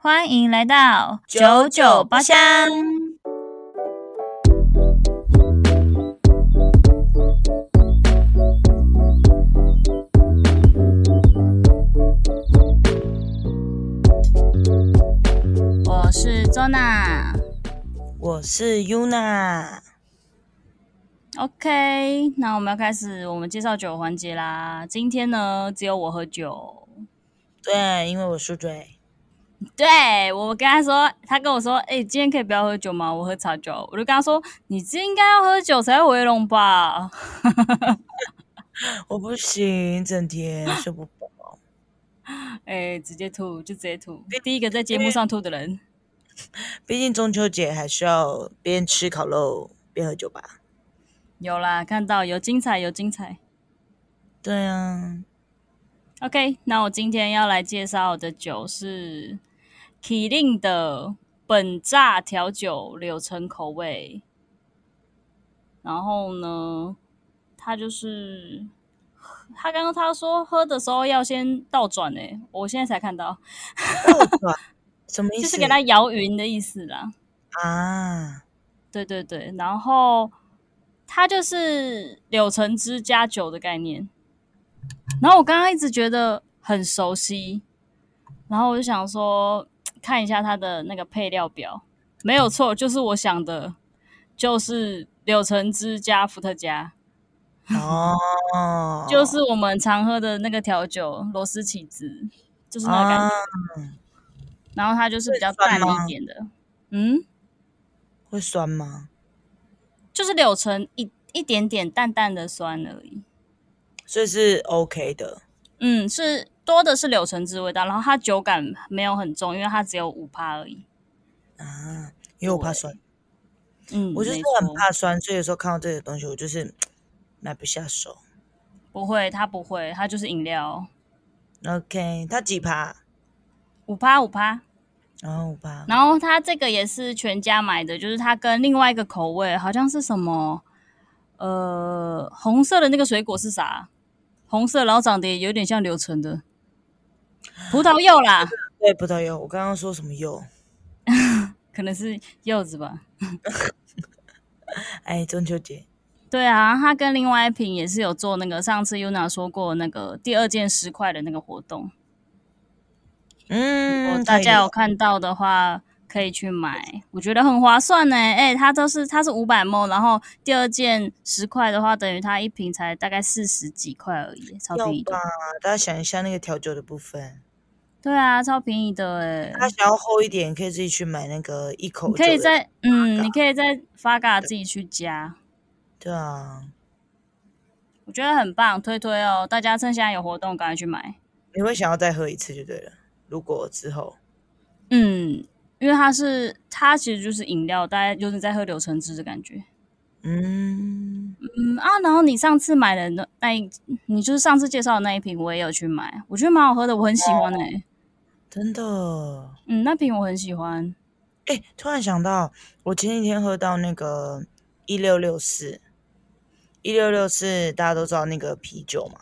欢迎来到九九包厢。我是周娜，我是 Yuna。OK，那我们要开始我们介绍酒环节啦。今天呢，只有我喝酒。对，因为我宿醉。对，我跟他说，他跟我说，哎、欸，今天可以不要喝酒吗？我喝茶酒。我就跟他说，你这应该要喝酒才会回笼吧？我不行，整天睡不饱。哎、欸，直接吐，就直接吐。第一个在节目上吐的人。毕竟中秋节还是要边吃烤肉边喝酒吧？有啦，看到有精彩，有精彩。对啊。OK，那我今天要来介绍的酒是。麒麟的本榨调酒柳橙口味，然后呢，他就是他刚刚他说喝的时候要先倒转诶，我现在才看到倒转什么意思？就是给它摇匀的意思啦。啊，对对对，然后它就是柳橙汁加酒的概念。然后我刚刚一直觉得很熟悉，然后我就想说。看一下它的那个配料表，没有错，就是我想的，就是柳橙汁加伏特加，哦，就是我们常喝的那个调酒螺丝起子，就是那个感觉。哦、然后它就是比较淡一点的，嗯，会酸吗？就是柳橙一一点点淡淡的酸而已，所以是 OK 的。嗯，是。多的是柳橙汁味道，然后它酒感没有很重，因为它只有五趴而已。啊，因为我怕酸。嗯，我就是很怕酸，所以有时候看到这个东西，我就是买不下手。不会，它不会，它就是饮料。OK，它几趴？五趴，五趴。然后五趴。然后它这个也是全家买的，就是它跟另外一个口味，好像是什么？呃，红色的那个水果是啥？红色，然后长得也有点像柳橙的。葡萄柚啦，对，葡萄柚。我刚刚说什么柚？可能是柚子吧。哎，中秋节。对啊，他跟另外一瓶也是有做那个，上次 Yuna 说过那个第二件十块的那个活动。嗯，如果大家有看到的话，可以去买，我觉得很划算呢。哎，它都是它是五百 ml，然后第二件十块的话，等于它一瓶才大概四十几块而已，超便宜的。大家想一下那个调酒的部分。对啊，超便宜的哎！他想要厚一点，可以自己去买那个一口。可以在嗯，你可以在发嘎自己去加。对啊，我觉得很棒，推推哦！大家趁现在有活动，赶快去买。你会想要再喝一次就对了。如果之后，嗯，因为它是它其实就是饮料，大家就是在喝柳橙汁的感觉。嗯嗯啊，然后你上次买的那那一，你就是上次介绍的那一瓶，我也有去买，我觉得蛮好喝的，我很喜欢哎、欸。真的，嗯，那瓶我很喜欢。哎、欸，突然想到，我前几天喝到那个一六六四，一六六四，大家都知道那个啤酒嘛。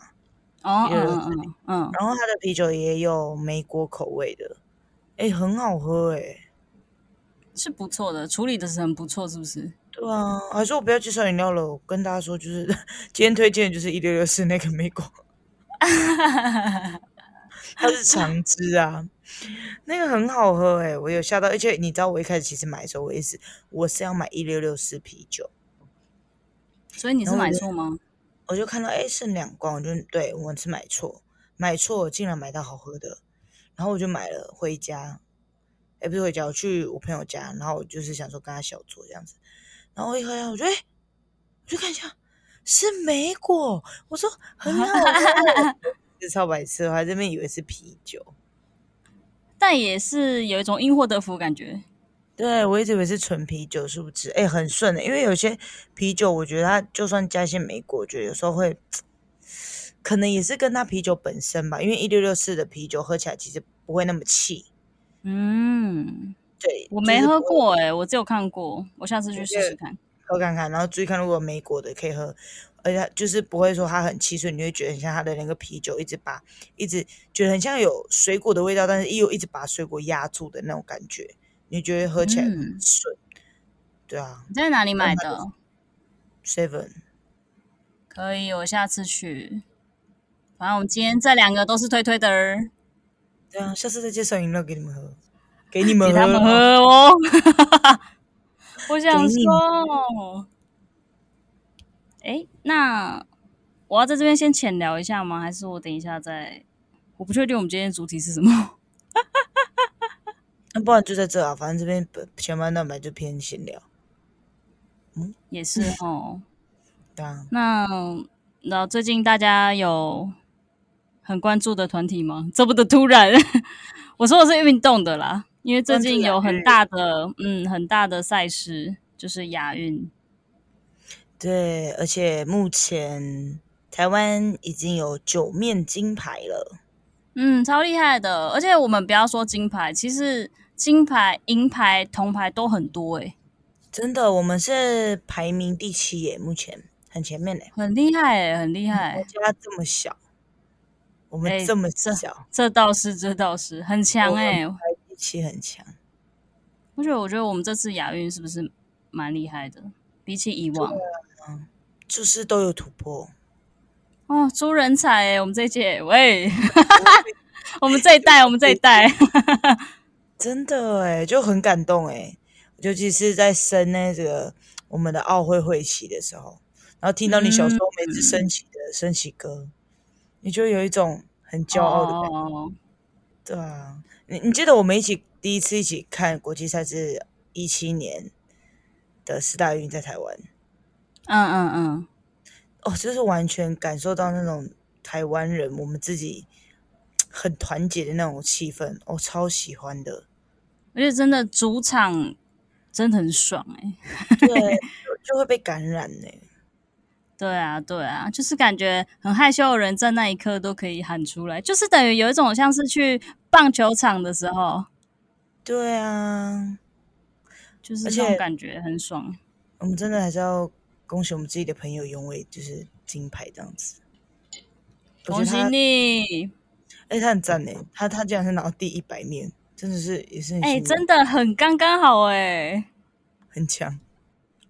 哦，嗯嗯嗯，嗯。然后它的啤酒也有梅果口味的，哎、欸，很好喝哎、欸，是不错的，处理的是很不错，是不是？对啊，还是我不要介绍饮料了，我跟大家说，就是 今天推荐的就是一六六四那个梅果。它是橙汁啊，那个很好喝哎、欸，我有吓到，而且你知道我一开始其实买的时候，我也是我是要买一六六四啤酒，所以你是买错吗？我就，看到哎剩两罐，我就对我是买错，买错竟然买到好喝的，然后我就买了回家，哎不是回家，我去我朋友家，然后我就是想说跟他小酌这样子，然后我一喝呀，我觉得哎，我就看一下是莓果，我说很好喝。是超白痴，我还这边以为是啤酒，但也是有一种因祸得福感觉。对，我一直以为是纯啤酒，是不是？哎，很顺的，因为有些啤酒，我觉得它就算加一些莓果，我觉得有时候会，可能也是跟它啤酒本身吧。因为一六六四的啤酒喝起来其实不会那么气。嗯，对，我没喝过哎、欸，我只有看过，我下次去试试看，喝看看，然后注意看，如果有莓果的可以喝。而且就是不会说它很汽水你会觉得很像它的那个啤酒一直把一直觉得很像有水果的味道，但是又一直把水果压住的那种感觉，你觉得喝起来很顺。嗯、对啊，你在哪里买的？Seven。可以，我下次去。反正我们今天这两个都是推推的。对啊，下次再介绍饮料给你们喝，给你们喝，给他们喝哦。我想说，哎，那我要在这边先浅聊一下吗？还是我等一下再？我不确定我们今天的主题是什么。那不然就在这啊，反正这边前半段本来就偏闲聊。嗯，也是哦。对啊。那那最近大家有很关注的团体吗？这不得突然，我说的是运动的啦。因为最近有很大的，嗯，很大的赛事，就是亚运。对，而且目前台湾已经有九面金牌了，嗯，超厉害的。而且我们不要说金牌，其实金牌、银牌、铜牌都很多诶。真的，我们是排名第七耶，目前很前面嘞，很厉害诶，很厉害。国家这么小，我们这么小，这，这倒是，这倒是很强诶。气很强，我觉得，我觉得我们这次亚运是不是蛮厉害的？比起以往，嗯，就是都有突破哦，出人才哎！我们这一届，喂，我们这一代，我们这一代，真的哎，就很感动哎，尤其是在升那个我们的奥会会旗的时候，然后听到你小时候每次升旗的升旗歌，嗯、你就有一种很骄傲的感觉，哦、对啊。你你记得我们一起第一次一起看国际赛是一七年的四大运在台湾，嗯嗯嗯，哦，就是完全感受到那种台湾人我们自己很团结的那种气氛，我、哦、超喜欢的，而且真的主场真的很爽哎，对，就会被感染哎。对啊，对啊，就是感觉很害羞的人在那一刻都可以喊出来，就是等于有一种像是去棒球场的时候。对啊，就是这种感觉很爽。我们真的还是要恭喜我们自己的朋友永伟就是金牌这样子。恭喜你！哎，他很赞呢，他他竟然是拿到第一百面，真的是也是很哎，真的很刚刚好哎，很强。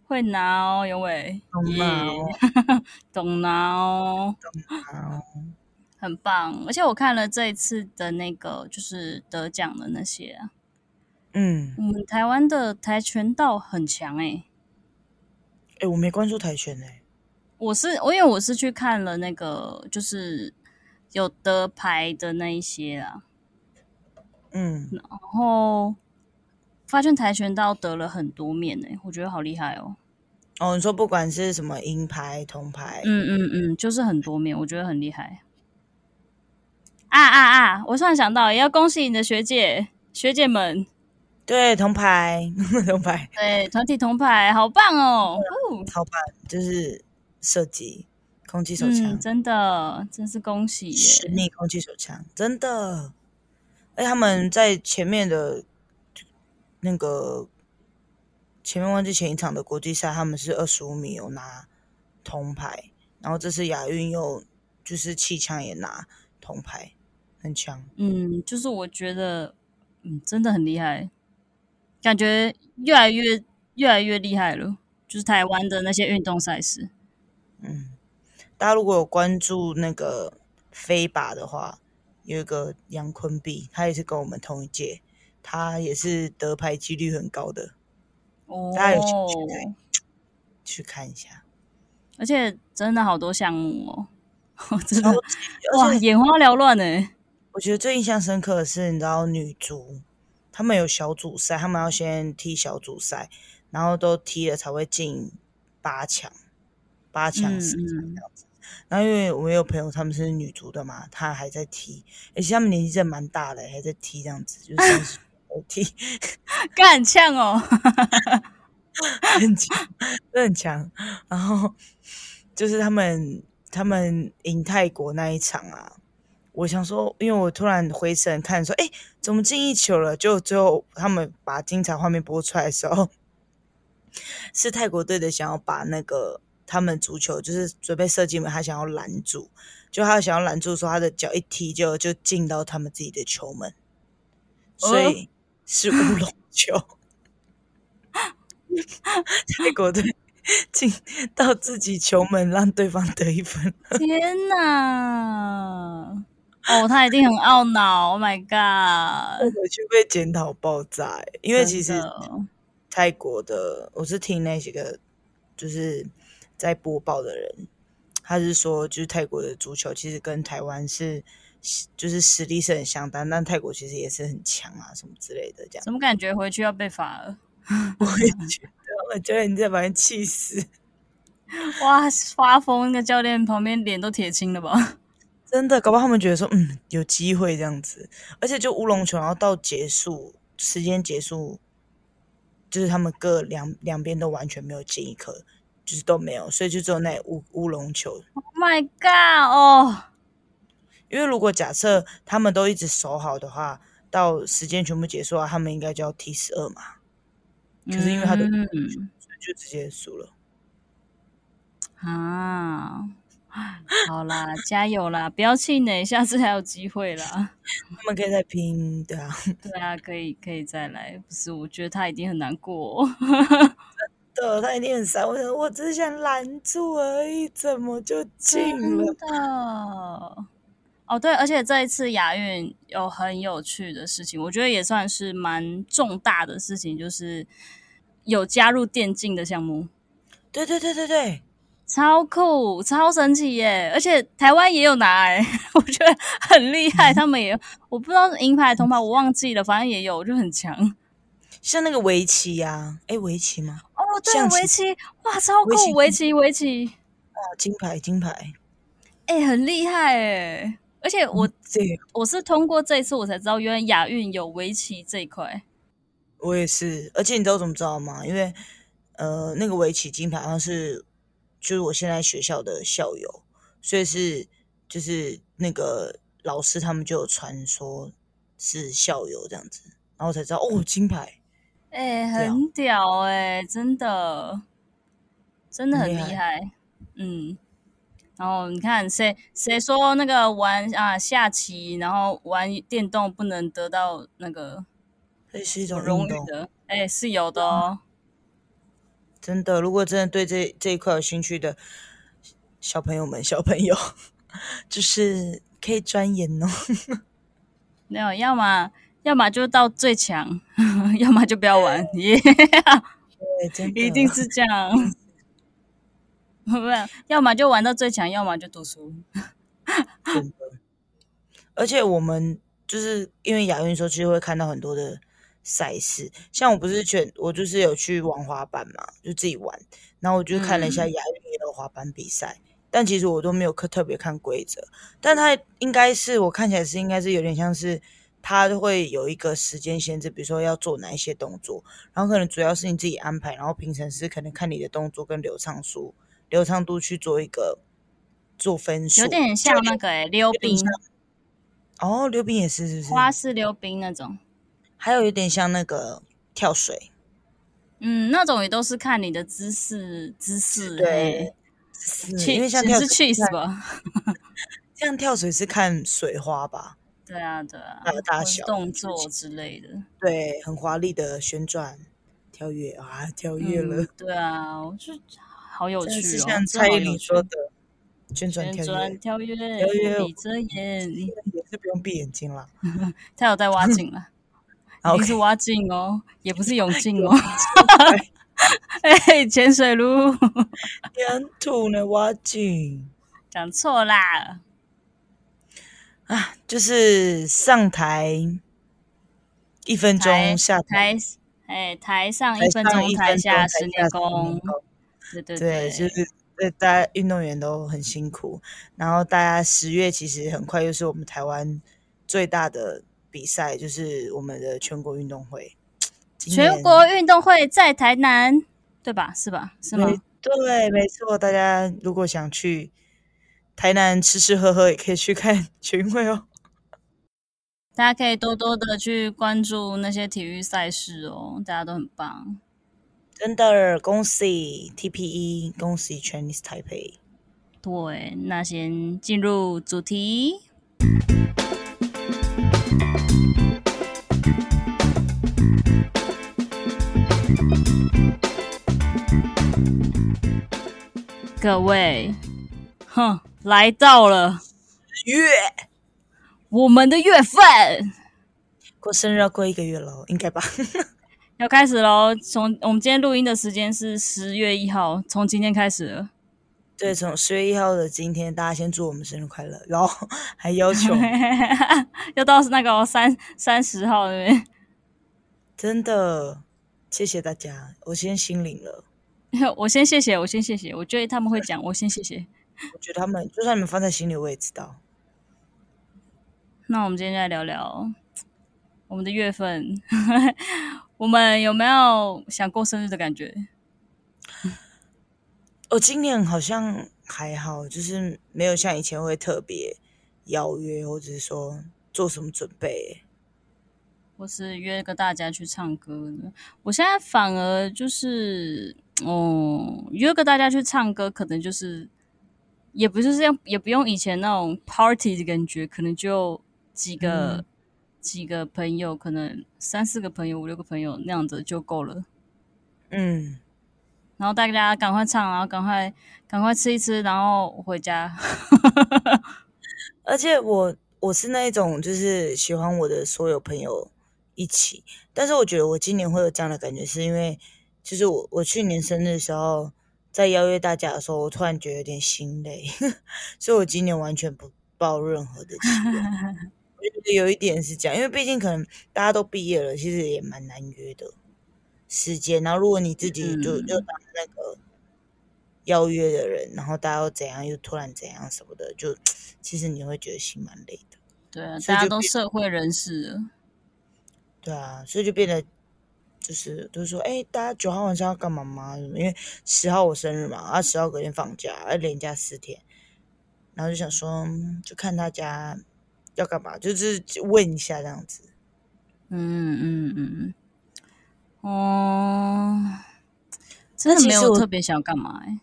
会拿哦，永伟，懂拿哦，懂拿哦，懂拿哦，很棒。而且我看了这一次的那个，就是得奖的那些啊，嗯，我们台湾的跆拳道很强诶、欸。诶，我没关注跆拳诶。我是我，因为我是去看了那个，就是有得牌的那一些啊，嗯，然后。发现跆拳道得了很多面呢，我觉得好厉害哦。哦，你说不管是什么银牌、铜牌，嗯嗯嗯，就是很多面，我觉得很厉害。啊啊啊！我突然想到，也要恭喜你的学姐、学姐们。对，铜牌，铜牌，对，团体铜牌，好棒哦！好棒，就是射击空气手枪，嗯，真的，真是恭喜耶！实力空气手枪，真的。哎，他们在前面的。那个前面忘记前一场的国际赛，他们是二十五米有拿铜牌，然后这次亚运又就是气枪也拿铜牌，很强。嗯，就是我觉得，嗯，真的很厉害，感觉越来越越来越厉害了。就是台湾的那些运动赛事，嗯，大家如果有关注那个飞靶的话，有一个杨坤碧，他也是跟我们同一届。他也是得牌几率很高的，哦，大家有兴趣去看一下。而且真的好多项目哦，真的哇，眼花缭乱呢。我觉得最印象深刻的是，你知道女足他们有小组赛，他们要先踢小组赛，然后都踢了才会进八强，八强四强这样子。嗯、然后因为我有朋友他们是女足的嘛，他还在踢，而且他们年纪真的蛮大的，还在踢这样子，就是。踢，干很呛哦，很强，很强。然后就是他们他们赢泰国那一场啊，我想说，因为我突然回神看说，哎，怎么进一球了？就最后他们把精彩画面播出来的时候，是泰国队的想要把那个他们足球就是准备射进门，他想要拦住，就他想要拦住说他的脚一踢就就进到他们自己的球门，所以是乌龙球。泰国队进到自己球门，让对方得一分。天哪！哦，他一定很懊恼。Oh my god！回去被检讨爆炸，因为其实泰国的，我是听那些个就是在播报的人，他是说，就是泰国的足球其实跟台湾是就是实力是很相当，但泰国其实也是很强啊，什么之类的这样。怎么感觉回去要被罚了？我也觉得，我觉得你在把人气死。哇，发疯！那个教练旁边脸都铁青了吧？真的，搞不好他们觉得说，嗯，有机会这样子，而且就乌龙球，然后到结束时间结束，就是他们各两两边都完全没有进一颗，就是都没有，所以就只有那乌乌龙球。Oh my god！哦，因为如果假设他们都一直守好的话，到时间全部结束啊，他们应该就要踢十二嘛。可是因为他的，嗯，就直接输了啊。好啦，加油啦！不要气馁，下次还有机会啦。他们可以再拼，对啊，对啊，可以可以再来。不是，我觉得他一定很难过。真的，他一定很 sad。我想，我只是想拦住而已，怎么就进了？真的。哦，对，而且这一次亚运有很有趣的事情，我觉得也算是蛮重大的事情，就是有加入电竞的项目。对对对对对。超酷，超神奇耶！而且台湾也有拿，哎，我觉得很厉害。他们也，我不知道是银牌、铜牌，我忘记了，反正也有，就很强。像那个围棋呀，哎，围棋吗？哦，对，围棋，哇，超酷，围棋，围棋，哇，金牌，金牌，哎，很厉害哎！而且我，我是通过这一次我才知道，原来亚运有围棋这一块。我也是，而且你知道怎么知道吗？因为呃，那个围棋金牌好像是。就是我现在学校的校友，所以是就是那个老师他们就有传说是校友这样子，然后我才知道哦，金牌，哎、欸，很屌哎、欸，真的，真的很厉害，害，嗯。然后你看谁谁说那个玩啊下棋，然后玩电动不能得到那个，这是一种荣誉的，哎、欸，是有的哦。真的，如果真的对这这一块有兴趣的小朋友们，小朋友 就是可以钻研哦。没有，要么要么就到最强，要么就不要玩。耶、yeah，对，真的，一定是这样。不是，要么就玩到最强，要么就读书。真的，而且我们就是因为亚运时候，其实会看到很多的。赛事，像我不是全，我就是有去玩滑板嘛，就自己玩。然后我就看了一下亚运也有滑板比赛，嗯，但其实我都没有特特别看规则。但它应该是我看起来是应该是有点像是，它会有一个时间限制，比如说要做哪一些动作，然后可能主要是你自己安排，然后评审是可能看你的动作跟流畅度、流畅度去做一个做分数，有点像那个诶、欸、溜冰。哦，溜冰也是，是不是？花式溜冰那种。还有一点像那个跳水，嗯，那种也都是看你的姿势，姿势对，因为像跳水是是吧？像跳水是看水花吧？对啊，对啊，还有大小动作之类的，对，很华丽的旋转、跳跃啊，跳跃了、嗯，对啊，我就好有趣哦，像蔡依林说的旋转跳跃，跳跃，闭着眼，你也是不用闭眼睛了，他有在挖井了。不是蛙镜哦也不是泳镜哦。哎、欸，潜水路，沿途呢？蛙镜，讲错啦。啊，就是上台一分钟，下台哎，台上一分钟，台下十年功。对对对，对，就是大家运动员都很辛苦。然后大家十月其实很快又是我们台湾最大的。比赛就是我们的全国运动会，全国运动会在台南，对吧？是吧？是吗？对，没错。大家如果想去台南吃吃喝喝，也可以去看 全运会哦。大家可以多多的去关注那些体育赛事哦，大家都很棒。真的恭喜 TPE，恭喜 Chinese Taipei。对，那先进入主题。各位，哼，来到了月，我们的月份，过生日要过一个月了，应该吧？要开始喽！从我们今天录音的时间是十月一号，从今天开始了。对，从十月一号的今天，大家先祝我们生日快乐，然后 还要求 要到那个三三十号对不对？真的，谢谢大家，我先心领了。我先谢谢，我先谢谢。我觉得他们会讲，我先谢谢。我觉得他们就算你们放在心里，我也知道。那我们今天就来聊聊我们的月份。我们有没有想过生日的感觉？我 今年好像还好，就是没有像以前会特别邀约，或者是说做什么准备。或是约个大家去唱歌的，我现在反而就是，哦，约个大家去唱歌，可能就是，也不是这样，也不用以前那种 party 的感觉，可能就几个、嗯、几个朋友，可能三四个朋友、五六个朋友那样子就够了。嗯，然后大家赶快唱，然后赶快赶快吃一吃，然后回家。而且我我是那一种，就是喜欢我的所有朋友。一起，但是我觉得我今年会有这样的感觉，是因为就是我我去年生日的时候，在邀约大家的时候，我突然觉得有点心累，所以我今年完全不抱任何的期望。我觉得有一点是这样，因为毕竟可能大家都毕业了，其实也蛮难约的时间。然后如果你自己就就当那个邀约的人，然后大家又怎样，又突然怎样什么的，就其实你会觉得心蛮累的。对啊，大家都社会人士了。对啊，所以就变得就是就是说，哎，大家九号晚上要干嘛吗？因为十号我生日嘛，啊，十号隔天放假，啊，连假四天，然后就想说，就看大家要干嘛，就是问一下这样子。嗯嗯嗯，哦，真的没有特别想要干嘛哎。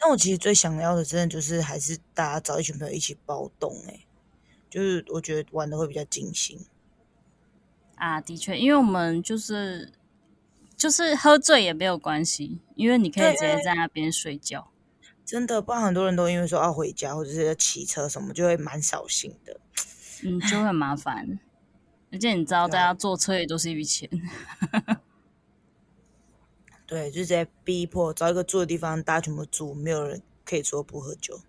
但我其实最想要的，真的就是还是大家找一群朋友一起暴动哎，就是我觉得玩的会比较尽兴。啊，的确，因为我们就是就是喝醉也没有关系，因为你可以直接在那边睡觉。真的，不然很多人都因为说要回家或者是要骑车什么，就会蛮扫兴的。嗯，就会很麻烦。而且你知道，大家坐车也都是一笔钱。对，就直接逼迫找一个住的地方，大家全部住，没有人可以说不喝酒。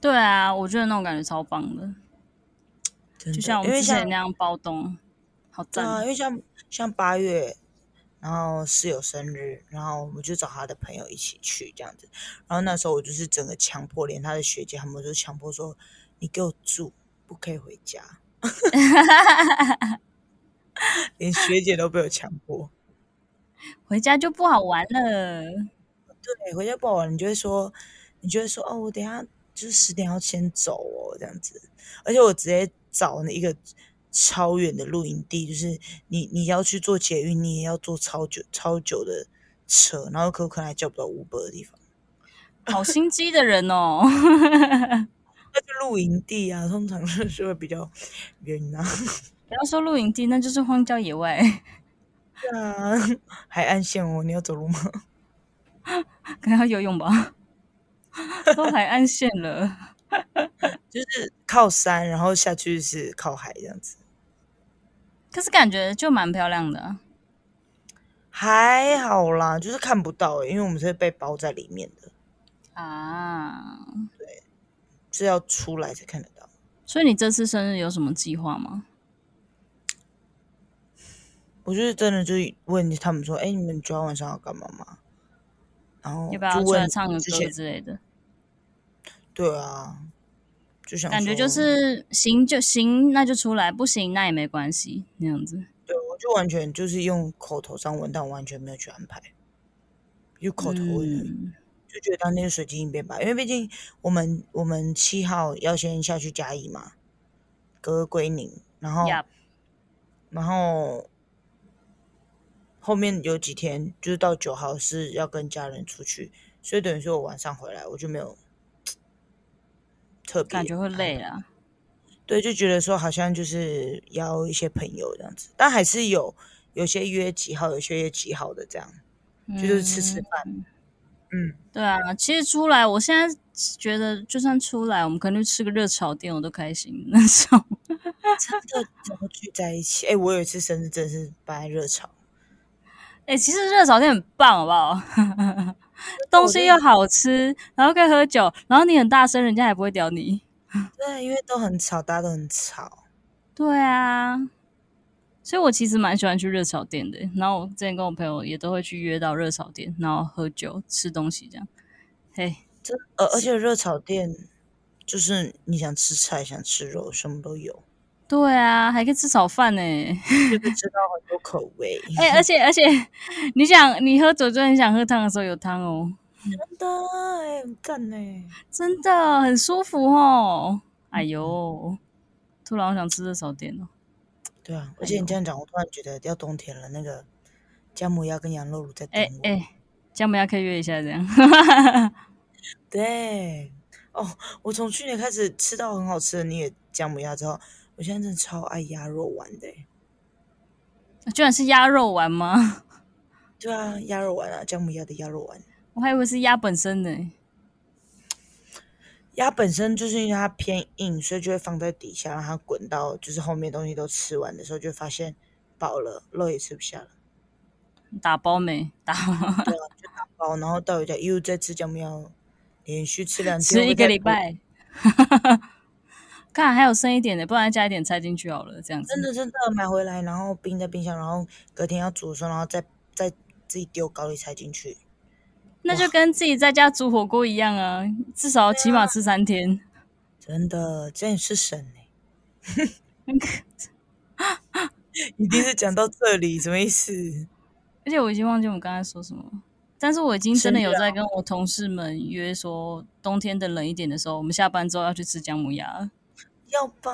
对啊，我觉得那种感觉超棒的，的就像我们之前那样包栋。好赞啊！因为像像八月，然后室友生日，然后我们就找他的朋友一起去这样子。然后那时候我就是整个强迫，连他的学姐他们都强迫说：“你给我住，不可以回家。” 连学姐都被我强迫，回家就不好玩了。对，回家不好玩，你就会说，你就会说哦，我等下就是十点要先走哦，这样子。而且我直接找那一个。超远的露营地，就是你你要去做捷运，你也要坐超久超久的车，然后可可能还叫不到 Uber 的地方。好心机的人哦！那就露营地啊，通常是会比较远啊。不要说露营地，那就是荒郊野外。对啊，海岸线哦，你要走路吗？可能要游泳吧。都海岸线了，就是靠山，然后下去是靠海这样子。可是感觉就蛮漂亮的，还好啦，就是看不到，因为我们是被包在里面的啊。对，是要出来才看得到。所以你这次生日有什么计划吗？我就是真的就是问他们说：“哎，你们昨天晚上要干嘛吗？”然后要不要出来唱个歌之类的？对啊。就想感觉就是行就行，那就出来；不行，那也没关系，那样子。对，我就完全就是用口头上问，但我完全没有去安排，就口头问，嗯、就觉得当天就随机应变吧。因为毕竟我们我们七号要先下去嘉义嘛，隔归宁，然后 Yep. 然后后面有几天就是到九号是要跟家人出去，所以等于说我晚上回来我就没有特别感觉会累啊。对，就觉得说好像就是邀一些朋友这样子，但还是有有些约几号，有些约几号的这样，嗯、就是吃吃饭。嗯，对啊，其实出来，我现在觉得就算出来，我们可能吃个热炒店，我都开心 那种。真的怎么聚在一起？哎，我有一次生日真的是办热炒。哎，其实热炒店很棒，好不好？东西又好吃，然后可以喝酒，然后你很大声，人家也不会屌你。对，因为都很吵，大家都很吵。对啊。所以我其实蛮喜欢去热炒店的，然后我之前跟我朋友也都会去约到热炒店，然后喝酒吃东西这样。嘿，这呃，而且热炒店就是你想吃菜、想吃肉，什么都有。对啊，还可以吃炒饭呢，就可以吃到很多口味。哎、欸，而且而且，你想你喝酒就很想喝汤的时候有汤哦。真的哎，很赞呢，真的很舒服哦。哎呦，突然我想吃热炒店哦。对啊，而且你这样讲，我突然觉得要冬天了。那个姜母鸭跟羊肉炉在等我。哎哎，姜母鸭可以约一下这样。对哦，我从去年开始吃到很好吃的你也姜母鸭之后，我现在真的超爱鸭肉丸的。居然是鸭肉丸吗？对啊，鸭肉丸啊，姜母鸭的鸭肉丸。我还以为是鸭本身呢。鸭本身就是因为它偏硬，所以就会放在底下，让它滚到就是后面东西都吃完的时候，就发现饱了，肉也吃不下了。打包没打？对啊，就 打包，然后到回家又再吃姜母鸭，连续吃两天，吃一个礼拜。看还有剩一点的，不然加一点菜进去好了，这样子。真的真的买回来，然后冰在冰箱，然后隔天要煮的时候，然后再再自己丢高丽菜进去。那就跟自己在家煮火锅一样啊，至少起码吃三天。真的，这也是神呢。一定是讲到这里，什么意思？而且我已经忘记我们刚才说什么，但是我已经真的有在跟我同事们约说，冬天的冷一点的时候，我们下班之后要去吃姜母鸭。要吧，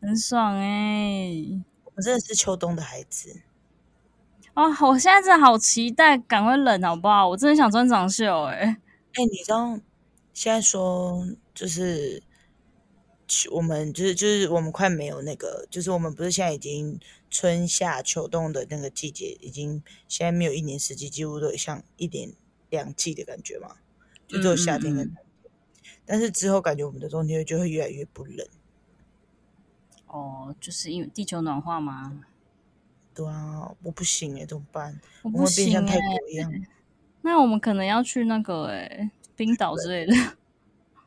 很爽哎、欸！我们真的是秋冬的孩子。哦，我现在真的好期待，赶快冷好不好？我真的想穿长袖哎、欸。哎、欸，你知道现在说就是，我们就是就是我们快没有那个，就是我们不是现在已经春夏秋冬的那个季节，已经现在没有一年四季，几乎都像一年两季的感觉嘛，就只有夏天跟冬天。嗯嗯，但是之后感觉我们的冬天就会越来越不冷。哦，就是因为地球暖化吗？对啊，我不行哎，怎么办？我不行哎。那我们可能要去那个哎，冰岛之类的。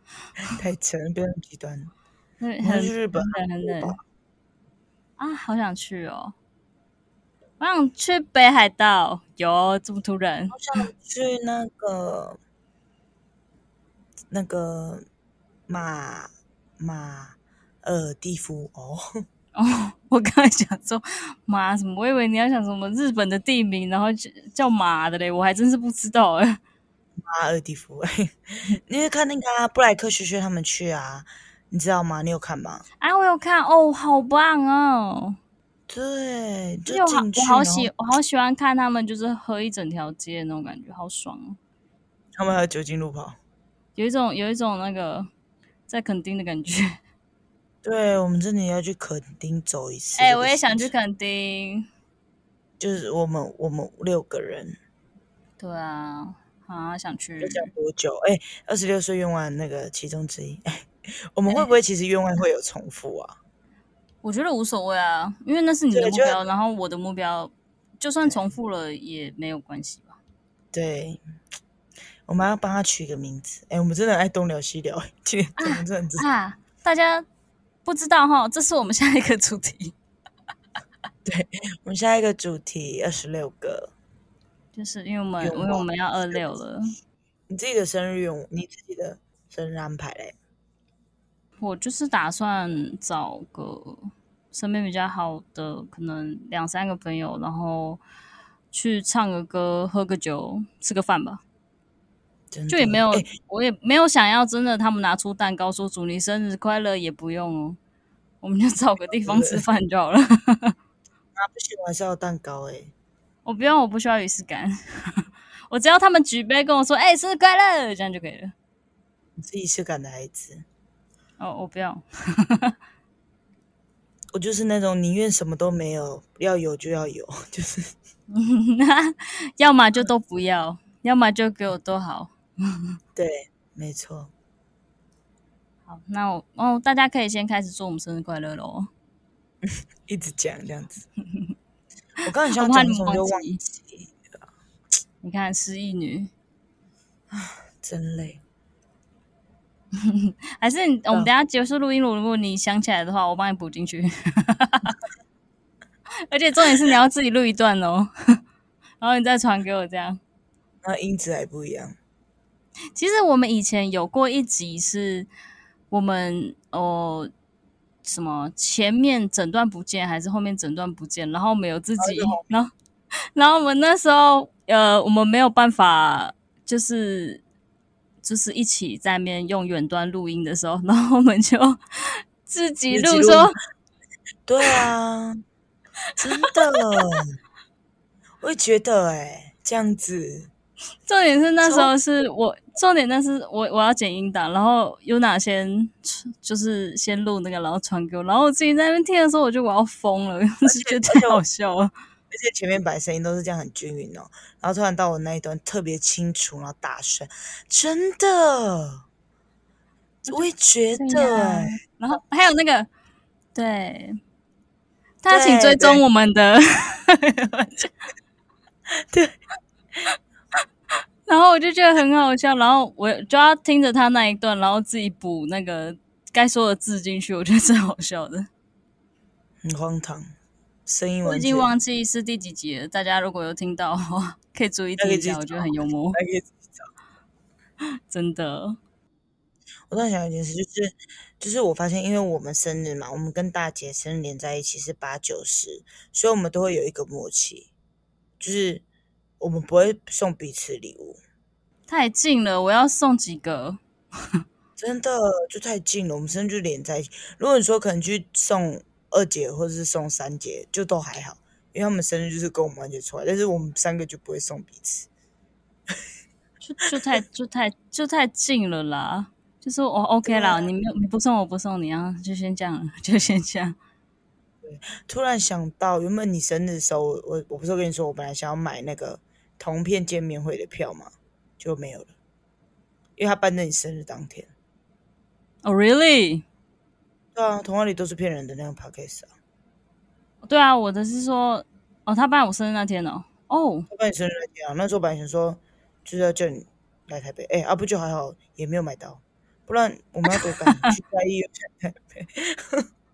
太扯了，变成极端。对，很日本很冷。啊，好想去哦！我想去北海道。有这么突然？我想去那个那个马马尔蒂夫哦。哦，我刚才想说马什么，我以为你要想什么日本的地名，然后叫叫马的嘞，我还真是不知道哎。马尔蒂夫，你会看那个、啊、布莱克学学他们去啊，你知道吗？你有看吗？啊，我有看哦，好棒哦。对，就好我好喜我好喜欢看他们，就是喝一整条街那种感觉，好爽哦。他们还有酒精路跑，有一种有一种那个在垦丁的感觉。对，我们真的要去垦丁走一次。哎、欸，我也想去垦丁。就是我们我们六个人。对啊，啊，想去。要讲多久？哎、欸，二十六岁愿望那个其中之一。哎，我们会不会其实愿望会有重复啊？我觉得无所谓啊，因为那是你的目标，然后我的目标，就算重复了也没有关系吧。对，我们要帮他取一个名字。哎，我们真的爱东聊西聊，今天我们真的啊，啊，大家。不知道哈，这是我们下一个主题。对，我们下一个主题二十六个，就是因为我们因为我们要二六了。你自己的生日用，你自己的生日安排嘞？我就是打算找个身边比较好的，可能两三个朋友，然后去唱个歌、喝个酒、吃个饭吧。就也没有，欸，我也没有想要真的，他们拿出蛋糕说祝你生日快乐，也不用哦，我们就 找个地方吃饭就好了。啊，不行，我还是要蛋糕哎。我不用，我不需要仪式感，我只要他们举杯跟我说“哎、欸，生日快乐”，这样就可以了。你是仪式感的孩子。哦，我不要。我就是那种宁愿什么都没有，要有就要有，就是，要么就都不要，要么就给我都好。对，没错。好，那我哦，大家可以先开始祝我们生日快乐喽。一直讲这样子。我刚才想讲什么就忘记。你看，失忆女啊，真累。还是你我们等下结束录音，如果你想起来的话，我帮你补进去。而且重点是你要自己录一段哦，然后你再传给我，这样。那音质还不一样。其实我们以前有过一集是，我们哦什么前面整段不见，还是后面整段不见，然后没有自己，然后然后我们那时候呃，我们没有办法，就是。就是一起在那边用远端录音的时候，然后我们就 自己录说，对啊，真的，我也觉得哎、欸，这样子。重点是那时候是我，重点那是我我要剪音档，然后 Yuna 先就是先录那个，然后传给我，然后我自己在那边听的时候，我就我要疯了，就觉得太好笑了。而且前面摆声音都是这样很均匀哦，然后突然到我那一段特别清楚，然后大声，真的，我也觉得、欸。然后还有那个，对，大家请追踪我们的，对。对然后我就觉得很好笑，然后我就要听着他那一段，然后自己补那个该说的字进去，我觉得是好笑的，很荒唐。声音我已经忘记是第几集了，大家如果有听到的话，可以注意听一下，我觉得很幽默。真的，我突然想一件事，就是就是我发现，因为我们生日嘛，我们跟大姐生日连在一起是八九十，所以我们都会有一个默契，就是我们不会送彼此礼物。太近了，我要送几个？真的就太近了，我们生日就连在一起。如果你说可能去送。二姐或者是送三姐就都还好，因为他们生日就是跟我们完全出来，但是我们三个就不会送彼此，就就太就太就太近了啦。就是我 OK 啦，你没有你不送我不送你啊，就先这样，就先这样。对，突然想到，原本你生日的时候，我我我不是跟你说，我本来想要买那个同片见面会的票嘛，就没有了，因为他办在你生日当天。Oh really? 对啊，童话里都是骗人的那个 podcast 啊。对啊，我的是说，哦，他办我生日那天哦，哦，他办你生日那天啊。那时候本来想说，就是要叫你来台北，哎，啊不就还好，也没有买到，不然我们要多赶去嘉义台北。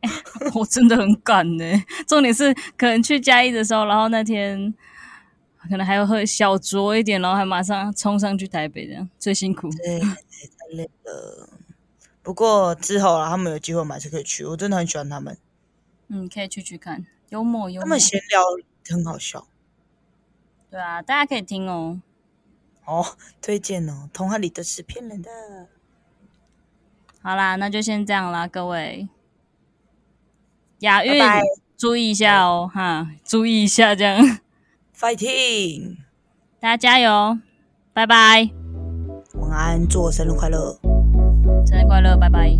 我真的很赶呢，重点是可能去嘉义的时候，然后那天可能还要喝小酌一点，然后还马上冲上去台北，这样最辛苦。对，太累了。不过之后啊，他们有机会买车可以去，我真的很喜欢他们。嗯，可以去去看，幽默幽默。他们闲聊很好笑。对啊，大家可以听哦。哦，推荐哦，童话里都是骗人的。好啦，那就先这样啦，各位。亚运，bye bye 注意一下哦，哈，注意一下这样。Fighting！大家加油，拜拜。晚安，祝我生日快乐。生日快乐，拜拜。